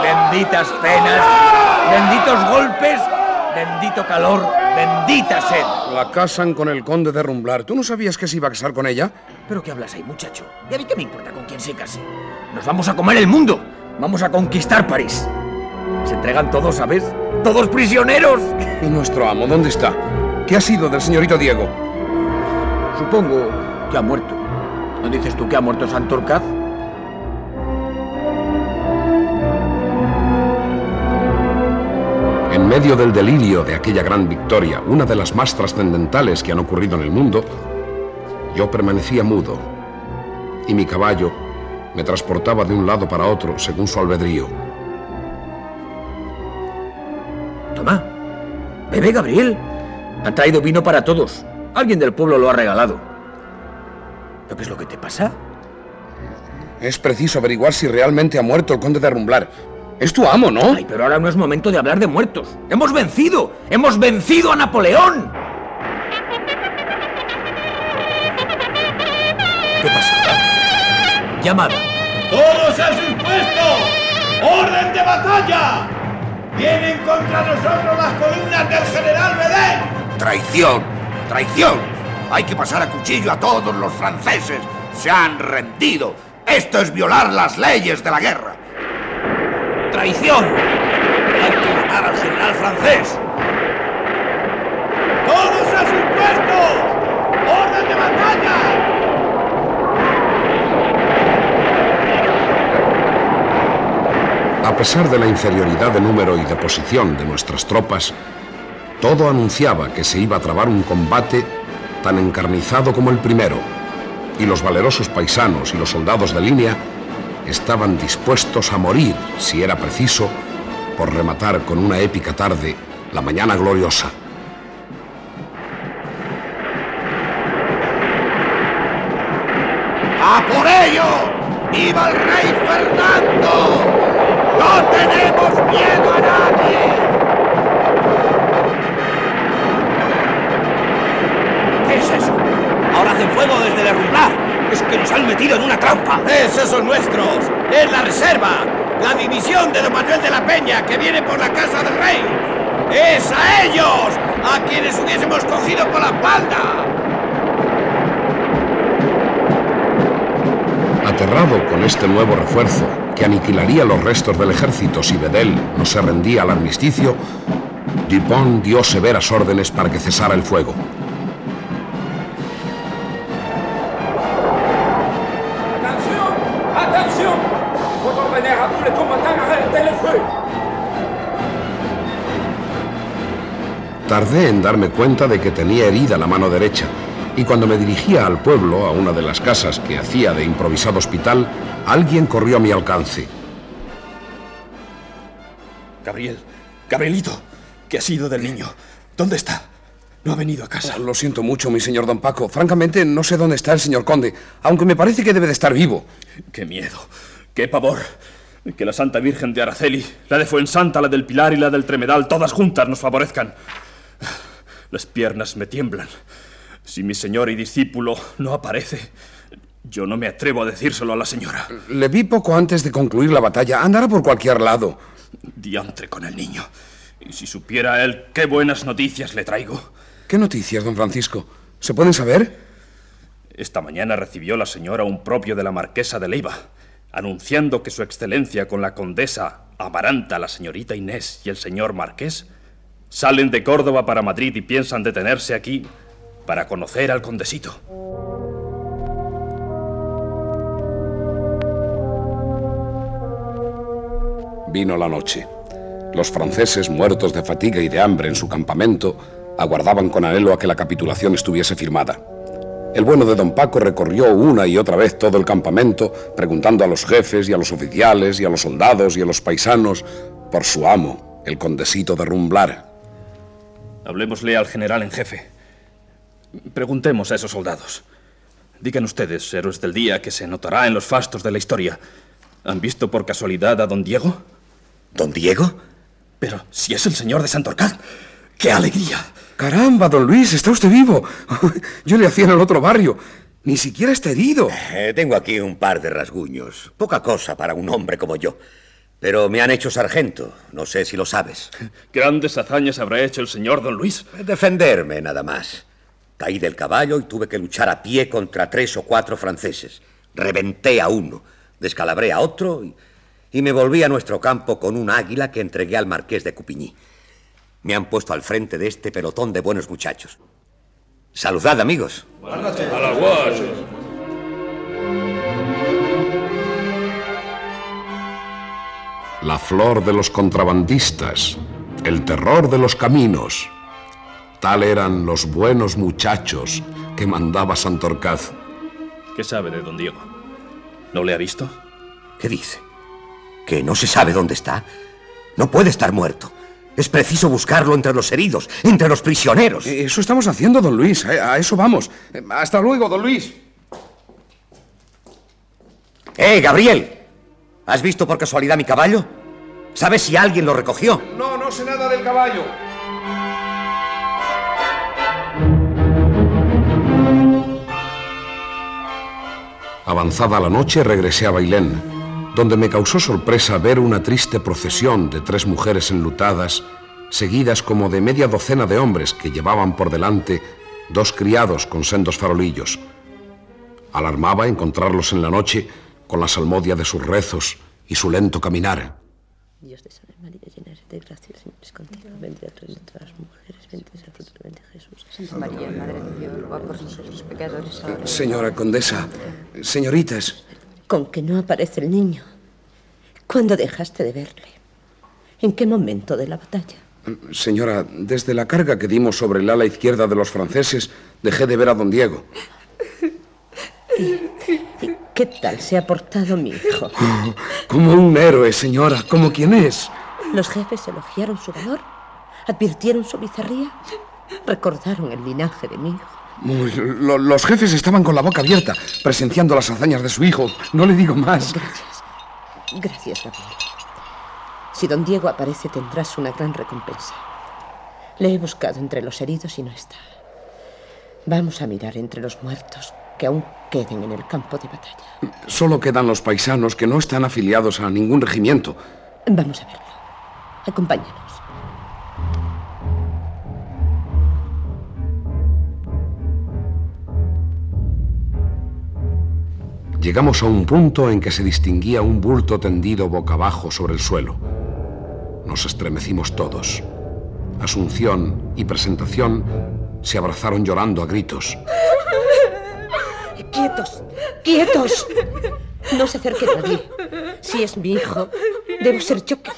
*laughs* Benditas penas, benditos golpes, bendito calor, bendita sed. La casan con el conde de Rumblar. ¿Tú no sabías que se iba a casar con ella? ¿Pero qué hablas ahí, muchacho? ¿Y a mí qué me importa con quién se case? Nos vamos a comer el mundo. Vamos a conquistar París. Se entregan todos, ¿sabes? Todos prisioneros. ¿Y nuestro amo dónde está? ¿Qué ha sido del señorito Diego? Supongo que ha muerto. ¿No dices tú que ha muerto Santorcaz? Medio del delirio de aquella gran victoria, una de las más trascendentales que han ocurrido en el mundo, yo permanecía mudo y mi caballo me transportaba de un lado para otro según su albedrío. Toma, bebe, Gabriel. Han traído vino para todos. Alguien del pueblo lo ha regalado. ¿Pero qué es lo que te pasa? Es preciso averiguar si realmente ha muerto el conde de Rumblar. Es tu amo, ¿no? Ay, pero ahora no es momento de hablar de muertos. ¡Hemos vencido! ¡Hemos vencido a Napoleón! ¿Qué pasa? Llamada. ¡Todos a sus puestos! ¡Orden de batalla! ¡Vienen contra nosotros las columnas del general Bedel! ¡Traición! ¡Traición! Hay que pasar a cuchillo a todos los franceses. Se han rendido. Esto es violar las leyes de la guerra. ¡Traición! Hay que matar al general francés. ¡Todos a sus puestos! ¡Orden de batalla! A pesar de la inferioridad de número y de posición de nuestras tropas, todo anunciaba que se iba a trabar un combate tan encarnizado como el primero, y los valerosos paisanos y los soldados de línea estaban dispuestos a morir, si era preciso, por rematar con una épica tarde la mañana gloriosa. ¡A por ello! ¡Viva el rey Fernando! ¡No tenemos miedo a nadie! ¿Qué es eso? Ahora hacen fuego desde derrumbar. Es que nos han metido en una trampa. ¡Esos son nuestros! ¡Es la reserva! ¡La división de don Manuel de la Peña que viene por la casa del rey! ¡Es a ellos! ¡A quienes hubiésemos cogido por la espalda! Aterrado con este nuevo refuerzo, que aniquilaría los restos del ejército si Bedel no se rendía al armisticio, Dupont dio severas órdenes para que cesara el fuego. Tardé en darme cuenta de que tenía herida la mano derecha, y cuando me dirigía al pueblo, a una de las casas que hacía de improvisado hospital, alguien corrió a mi alcance. Gabriel, Gabrielito, ¿qué ha sido del niño? ¿Dónde está? No ha venido a casa. lo siento mucho, mi señor don Paco. Francamente, no sé dónde está el señor conde, aunque me parece que debe de estar vivo. ¡Qué miedo! ¡Qué pavor! Que la Santa Virgen de Araceli, la de Fuensanta, la del Pilar y la del Tremedal, todas juntas nos favorezcan. Las piernas me tiemblan. Si mi señor y discípulo no aparece, yo no me atrevo a decírselo a la señora. Le vi poco antes de concluir la batalla. Andará por cualquier lado. Diantre con el niño. Y si supiera él qué buenas noticias le traigo. ¿Qué noticias, don Francisco? ¿Se pueden saber? Esta mañana recibió la señora un propio de la marquesa de Leiva, anunciando que su excelencia con la condesa Amaranta, la señorita Inés y el señor marqués salen de Córdoba para Madrid y piensan detenerse aquí para conocer al condesito. Vino la noche. Los franceses, muertos de fatiga y de hambre en su campamento, aguardaban con anhelo a que la capitulación estuviese firmada. El bueno de don Paco recorrió una y otra vez todo el campamento, preguntando a los jefes y a los oficiales y a los soldados y a los paisanos por su amo, el condesito de Rumblar. Hablemosle al general en jefe. Preguntemos a esos soldados. Digan ustedes, héroes del día, que se notará en los fastos de la historia. ¿Han visto por casualidad a don Diego? ¿Don Diego? Pero si es el señor de Santorcaz, ¡qué alegría! Caramba, don Luis, está usted vivo. *laughs* Yo le hacía en el otro barrio. Ni siquiera está herido. Eh, tengo aquí un par de rasguños. Poca cosa para un hombre como yo. Pero me han hecho sargento. No sé si lo sabes. Grandes hazañas habrá hecho el señor don Luis. Defenderme, nada más. Caí del caballo y tuve que luchar a pie contra tres o cuatro franceses. Reventé a uno, descalabré a otro y, y me volví a nuestro campo con un águila que entregué al marqués de Cupigny. Me han puesto al frente de este pelotón de buenos muchachos. Saludad, amigos. A la La flor de los contrabandistas, el terror de los caminos. Tal eran los buenos muchachos que mandaba Santorcaz. ¿Qué sabe de don Diego? ¿No le ha visto? ¿Qué dice? ¿Que no se sabe dónde está? No puede estar muerto. Es preciso buscarlo entre los heridos, entre los prisioneros. Eso estamos haciendo, don Luis. A a eso vamos. Hasta luego, don Luis. ¡Eh, Gabriel! ¿Has visto por casualidad mi caballo? ¿Sabes si alguien lo recogió? No, no sé nada del caballo. Avanzada la noche regresé a Bailén, donde me causó sorpresa ver una triste procesión de tres mujeres enlutadas, seguidas como de media docena de hombres que llevaban por delante dos criados con sendos farolillos. Alarmaba encontrarlos en la noche con la salmodia de sus rezos y su lento caminar. Dios te salve María, llena eres de gracia, el Señor es contigo, bendita tú eres entre las mujeres, bendito es el fruto de tu Jesús. Santa María, Madre de Dios, ruega por nosotros los pecadores ahora. Señora condesa, señoritas, Con que no aparece el niño. ¿Cuándo dejaste de verle? ¿En qué momento de la batalla? señora, desde la carga que dimos sobre el ala izquierda de los franceses, dejé de ver a don Diego. ¿Y qué tal se ha portado mi hijo? Como un héroe, señora, como quien es. ¿Los jefes elogiaron su valor? ¿Advirtieron su bizarría? ¿Recordaron el linaje de mi hijo? Lo- los jefes estaban con la boca abierta, presenciando las hazañas de su hijo. No le digo más. Gracias. Gracias, Gabriel. Si don Diego aparece, tendrás una gran recompensa. Le he buscado entre los heridos y no está. Vamos a mirar entre los muertos que aún queden en el campo de batalla. Solo quedan los paisanos que no están afiliados a ningún regimiento. Vamos a verlo. Acompáñanos. Llegamos a un punto en que se distinguía un bulto tendido boca abajo sobre el suelo. Nos estremecimos todos. Asunción y Presentación se abrazaron llorando a gritos. ¡Quietos! ¡Quietos! No se acerque nadie. Si es mi hijo, debo ser yo. que-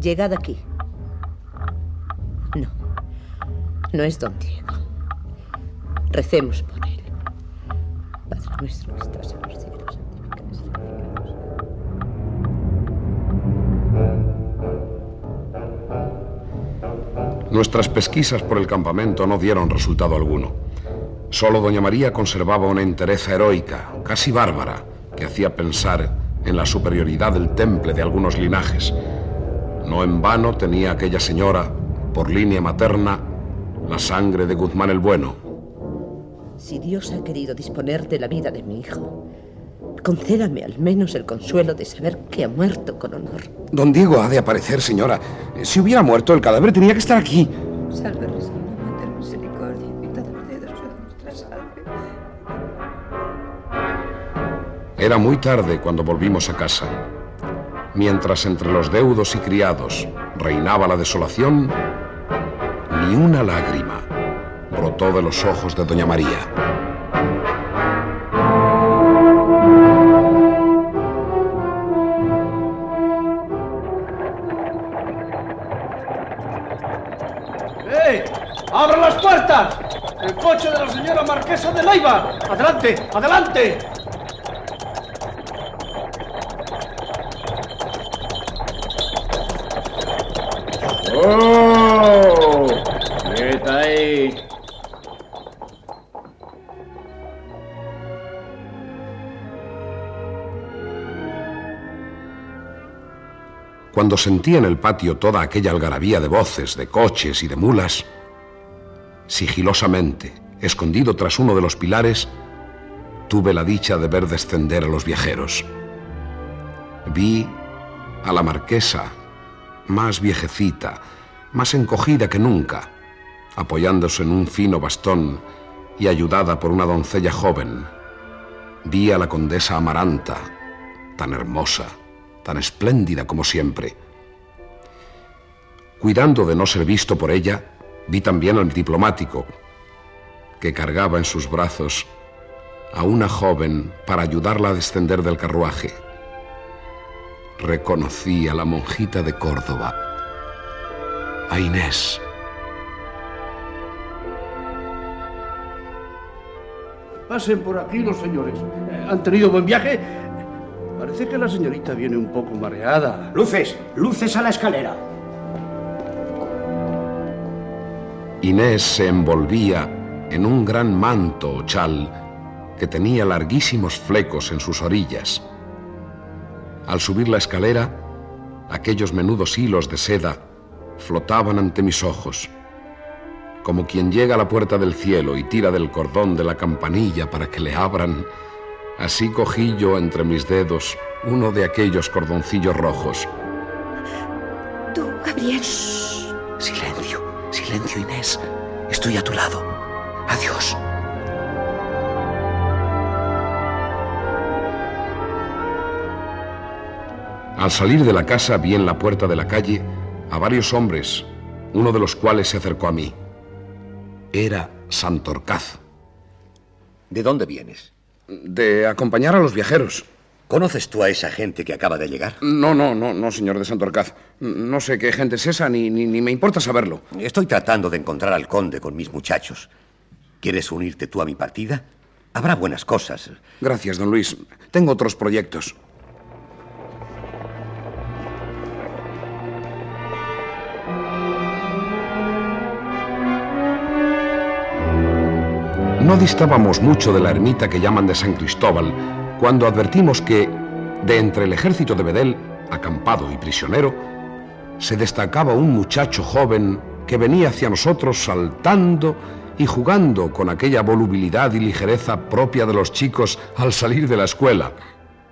Llegad aquí. No. No es don Diego. Recemos por él. Padre nuestro que estás en Nuestras pesquisas por el campamento no dieron resultado alguno. Solo doña María conservaba una entereza heroica, casi bárbara, que hacía pensar en la superioridad del temple de algunos linajes. No en vano tenía aquella señora, por línea materna, la sangre de Guzmán el Bueno. Si Dios ha querido disponer de la vida de mi hijo, concédame al menos el consuelo de saber que ha muerto con honor. Don Diego ha de aparecer, señora. Si hubiera muerto, el cadáver tenía que estar aquí. Salve, Mater Misericordia, invitad de Dios de nuestra salve. Era muy tarde cuando volvimos a casa. Mientras entre los deudos y criados reinaba la desolación, ni una lágrima brotó de los ojos de doña María. adelante, ¡Oh! Ahí! Cuando sentía en el patio toda aquella algarabía de voces, de coches y de mulas, sigilosamente, escondido tras uno de los pilares, tuve la dicha de ver descender a los viajeros. Vi a la marquesa, más viejecita, más encogida que nunca, apoyándose en un fino bastón y ayudada por una doncella joven. Vi a la condesa Amaranta, tan hermosa, tan espléndida como siempre. Cuidando de no ser visto por ella, vi también al diplomático, que cargaba en sus brazos a una joven para ayudarla a descender del carruaje. Reconocí a la monjita de Córdoba, a Inés. Pasen por aquí los señores. Eh, ¿Han tenido buen viaje? Parece que la señorita viene un poco mareada. Luces, luces a la escalera. Inés se envolvía en un gran manto o chal que tenía larguísimos flecos en sus orillas. Al subir la escalera, aquellos menudos hilos de seda flotaban ante mis ojos, como quien llega a la puerta del cielo y tira del cordón de la campanilla para que le abran. Así cogí yo entre mis dedos uno de aquellos cordoncillos rojos. Tú, Gabriel. Silencio, silencio, Inés. Estoy a tu lado. Adiós. Al salir de la casa vi en la puerta de la calle a varios hombres, uno de los cuales se acercó a mí. Era Santorcaz. ¿De dónde vienes? De acompañar a los viajeros. ¿Conoces tú a esa gente que acaba de llegar? No, no, no, no, señor de Santorcaz. No sé qué gente es esa, ni, ni, ni me importa saberlo. Estoy tratando de encontrar al conde con mis muchachos. ¿Quieres unirte tú a mi partida? Habrá buenas cosas. Gracias, don Luis. Tengo otros proyectos. No distábamos mucho de la ermita que llaman de San Cristóbal cuando advertimos que, de entre el ejército de Bedel, acampado y prisionero, se destacaba un muchacho joven que venía hacia nosotros saltando y jugando con aquella volubilidad y ligereza propia de los chicos al salir de la escuela.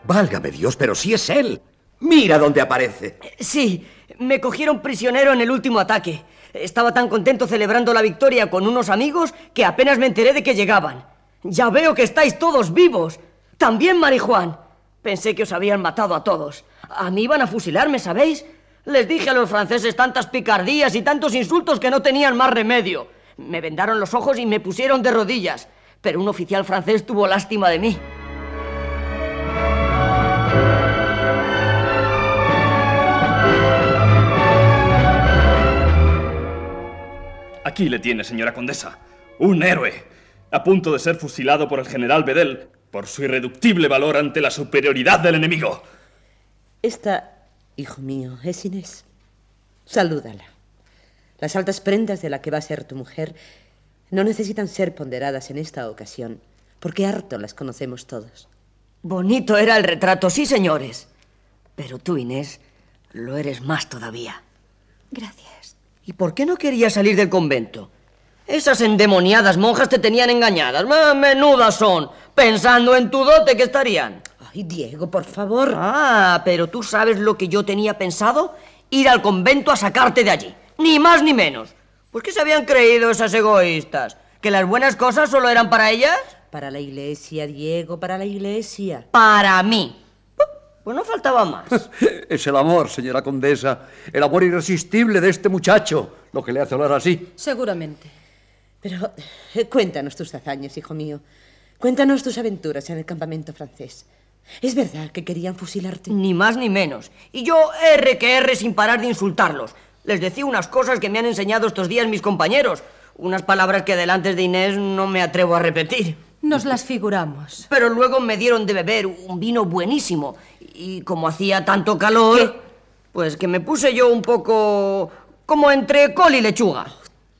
Válgame Dios, pero sí es él. Mira dónde aparece. Sí, me cogieron prisionero en el último ataque. Estaba tan contento celebrando la victoria con unos amigos que apenas me enteré de que llegaban. Ya veo que estáis todos vivos. También Marijuán. Pensé que os habían matado a todos. A mí iban a fusilarme, ¿sabéis? Les dije a los franceses tantas picardías y tantos insultos que no tenían más remedio. Me vendaron los ojos y me pusieron de rodillas. Pero un oficial francés tuvo lástima de mí. Aquí le tiene, señora condesa. Un héroe. A punto de ser fusilado por el general Bedel por su irreductible valor ante la superioridad del enemigo. Esta, hijo mío, es Inés. Salúdala. Las altas prendas de la que va a ser tu mujer no necesitan ser ponderadas en esta ocasión, porque harto las conocemos todos. Bonito era el retrato, sí, señores. Pero tú, Inés, lo eres más todavía. Gracias. ¿Y por qué no querías salir del convento? Esas endemoniadas monjas te tenían engañadas. ¡Ah, Menudas son. Pensando en tu dote que estarían. Ay, Diego, por favor. Ah, pero tú sabes lo que yo tenía pensado. Ir al convento a sacarte de allí. Ni más ni menos. Pues qué se habían creído esas egoístas. ¿Que las buenas cosas solo eran para ellas? Para la iglesia, Diego, para la iglesia. Para mí. Pues no faltaba más. *laughs* Es el amor, señora condesa. El amor irresistible de este muchacho. Lo que le hace hablar así. Seguramente. Pero eh, cuéntanos tus hazañas, hijo mío. Cuéntanos tus aventuras en el campamento francés. ¿Es verdad que querían fusilarte? Ni más ni menos. Y yo R que R sin parar de insultarlos. Les decía unas cosas que me han enseñado estos días mis compañeros. Unas palabras que delante de Inés no me atrevo a repetir. Nos las figuramos. Pero luego me dieron de beber un vino buenísimo. Y como hacía tanto calor, pues que me puse yo un poco como entre col y lechuga.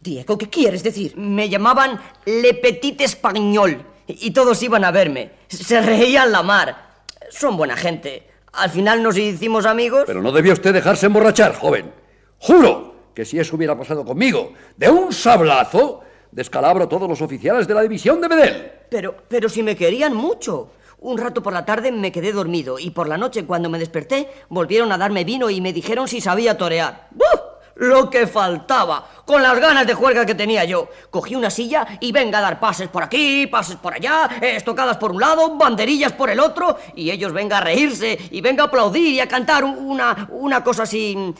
Diego, ¿qué quieres decir? Me llamaban Le Petit Español y todos iban a verme. Se reían la mar. Son buena gente. Al final nos hicimos amigos. Pero no debió usted dejarse emborrachar, joven. Juro que si eso hubiera pasado conmigo, de un sablazo, descalabro a todos los oficiales de la división de Medel. Pero, pero si me querían mucho. Un rato por la tarde me quedé dormido y por la noche cuando me desperté volvieron a darme vino y me dijeron si sabía torear. ¡Buh! Lo que faltaba, con las ganas de juerga que tenía yo. Cogí una silla y venga a dar pases por aquí, pases por allá, estocadas por un lado, banderillas por el otro, y ellos venga a reírse y venga a aplaudir y a cantar una, una cosa así.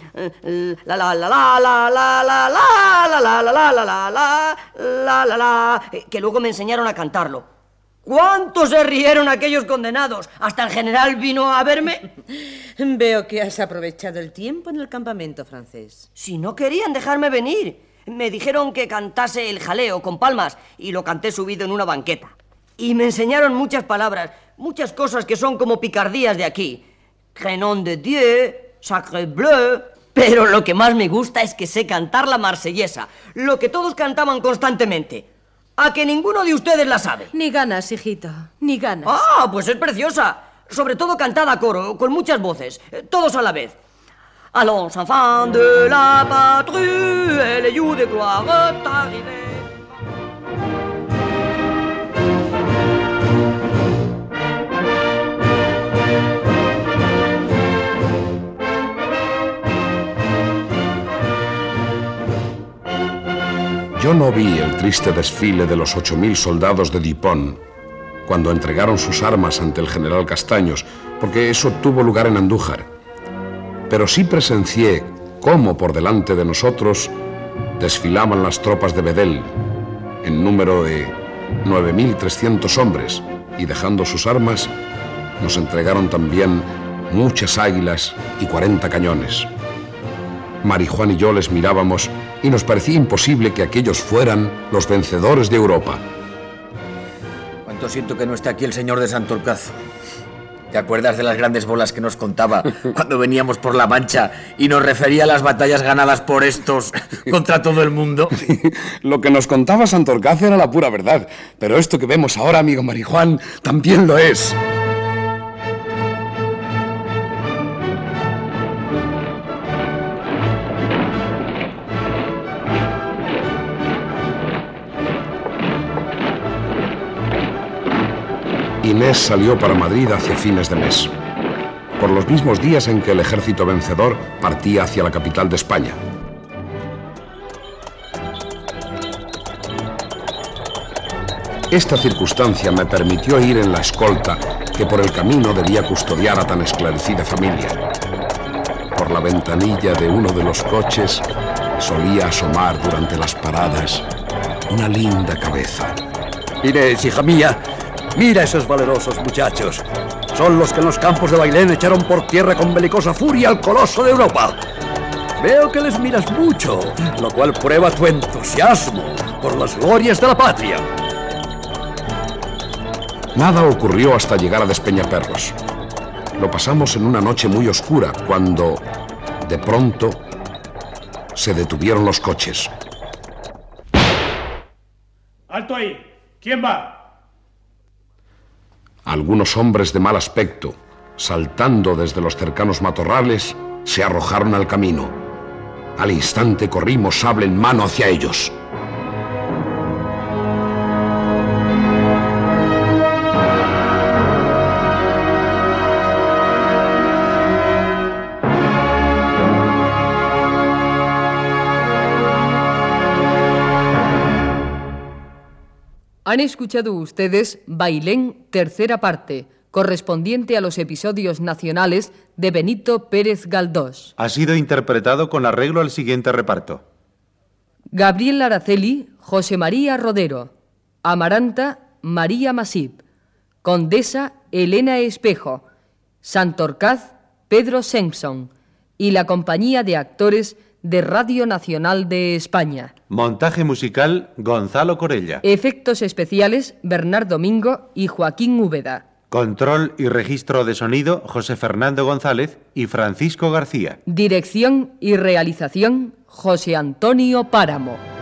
La la la la la la la la la la la la la la la la la que luego me enseñaron a cantarlo. ¿Cuántos se rieron aquellos condenados? Hasta el general vino a verme. *laughs* Veo que has aprovechado el tiempo en el campamento francés. Si no querían dejarme venir. Me dijeron que cantase el jaleo con palmas y lo canté subido en una banqueta. Y me enseñaron muchas palabras, muchas cosas que son como picardías de aquí. Renom de Dieu, Sacre Bleu. Pero lo que más me gusta es que sé cantar la marsellesa, lo que todos cantaban constantemente. A que ninguno de ustedes la sabe. Ni ganas, hijito, ni ganas. Ah, pues es preciosa. Sobre todo cantada a coro, con muchas voces, eh, todos a la vez. Allons, enfants de la patrie, le jour de gloire Yo no vi el triste desfile de los 8.000 soldados de Dupont cuando entregaron sus armas ante el general Castaños, porque eso tuvo lugar en Andújar. Pero sí presencié cómo por delante de nosotros desfilaban las tropas de Bedel, en número de 9.300 hombres, y dejando sus armas, nos entregaron también muchas águilas y 40 cañones. Marijuán y yo les mirábamos y nos parecía imposible que aquellos fueran los vencedores de Europa. Cuánto siento que no esté aquí el señor de Santorcaz. ¿Te acuerdas de las grandes bolas que nos contaba *laughs* cuando veníamos por la Mancha y nos refería a las batallas ganadas por estos *laughs* contra todo el mundo? *laughs* Lo que nos contaba Santorcaz era la pura verdad, pero esto que vemos ahora, amigo Marijuán, también lo es. Inés salió para Madrid hacia fines de mes, por los mismos días en que el ejército vencedor partía hacia la capital de España. Esta circunstancia me permitió ir en la escolta que por el camino debía custodiar a tan esclarecida familia. Por la ventanilla de uno de los coches solía asomar durante las paradas una linda cabeza. Inés, hija mía, mira esos valerosos muchachos. Son los que en los campos de Bailén echaron por tierra con belicosa furia al coloso de Europa. Veo que les miras mucho, lo cual prueba tu entusiasmo por las glorias de la patria. Nada ocurrió hasta llegar a Despeñaperros. Lo pasamos en una noche muy oscura cuando, de pronto, se detuvieron los coches. ¡Alto ahí! ¿Quién va? Algunos hombres de mal aspecto, saltando desde los cercanos matorrales, se arrojaron al camino. Al instante corrimos sable en mano hacia ellos. Han escuchado ustedes Bailén, tercera parte, correspondiente a los episodios nacionales de Benito Pérez Galdós. Ha sido interpretado con arreglo al siguiente reparto. Gabriel Araceli, José María Rodero. Amaranta, María Masip. Condesa, Elena Espejo. Santorcaz, Pedro Simpson. Y la compañía de actores de Radio Nacional de España. Montaje musical Gonzalo Corella. Efectos especiales Bernardo Mingo y Joaquín Úbeda. Control y registro de sonido José Fernando González y Francisco García. Dirección y realización José Antonio Páramo.